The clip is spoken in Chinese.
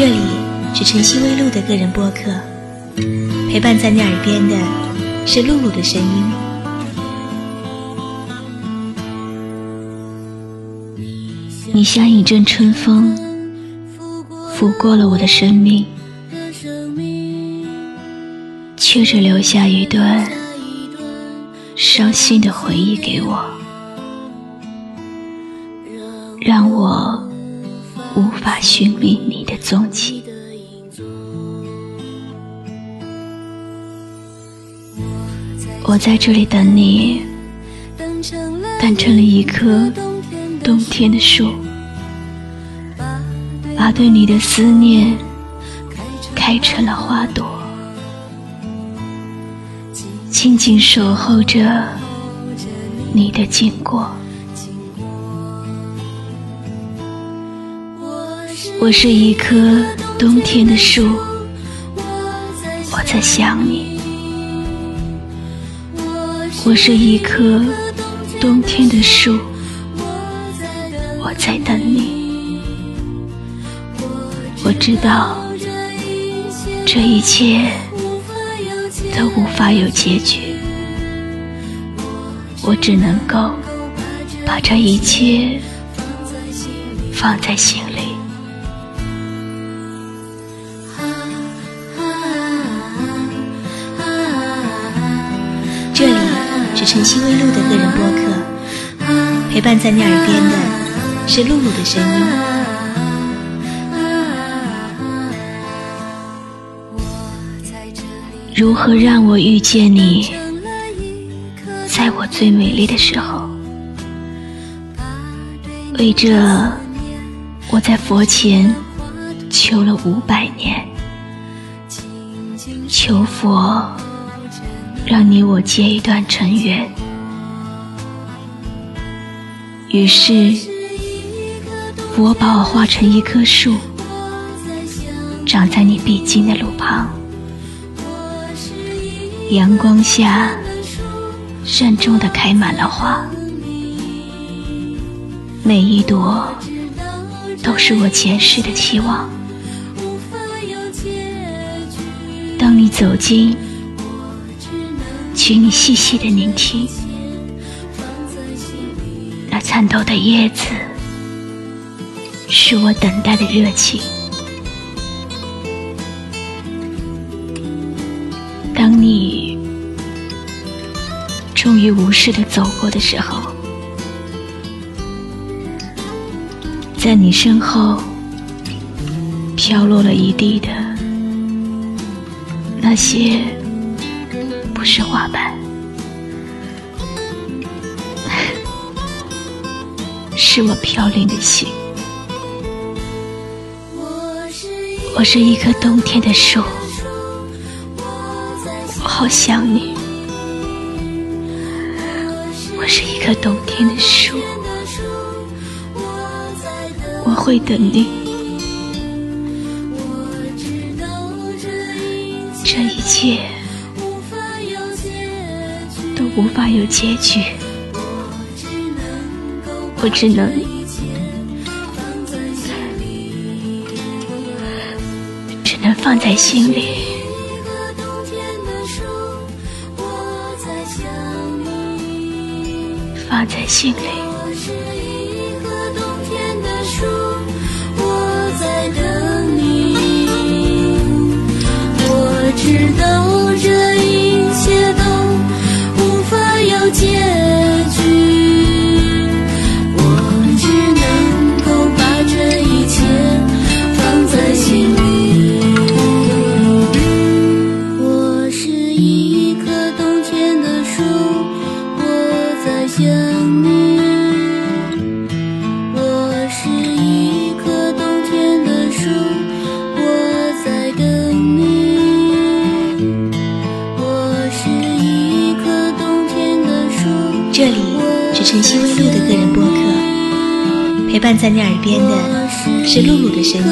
这里是晨曦微露的个人播客，陪伴在你耳边的是露露的声音。你像一阵春风，拂过了我的生命，却只留下一段伤心的回忆给我，让我。无法寻觅你的踪迹，我在这里等你，等成了一棵冬天的树，把对你的思念开成了花朵，静静守候着你的经过。我是一棵冬天的树，我在想你。我是一棵冬天的树，我在等你。我知道这一切都无法有结局，我只能够把这一切放在心里。是晨曦微露的个人播客，陪伴在你耳边的是露露的声音。如何让我遇见你，在我最美丽的时候？为这，我在佛前求了五百年，求佛。让你我结一段尘缘。于是，我把我化成一棵树，长在你必经的路旁。阳光下，慎重地开满了花，每一朵都是我前世的期望。当你走近。请你细细的聆听，那颤抖的叶子，是我等待的热情。当你终于无视的走过的时候，在你身后飘落了一地的那些。不是花瓣，是我飘零的心。我是一棵冬天的树，我好想你。我是一棵冬天的树，我会等你。这一切。无法有结局，我只能，只能放在心里，放在心里。想你。我是一棵冬天的树，我在等你。这里是晨曦微露的个人播客，陪伴在你耳边的是露露的声音。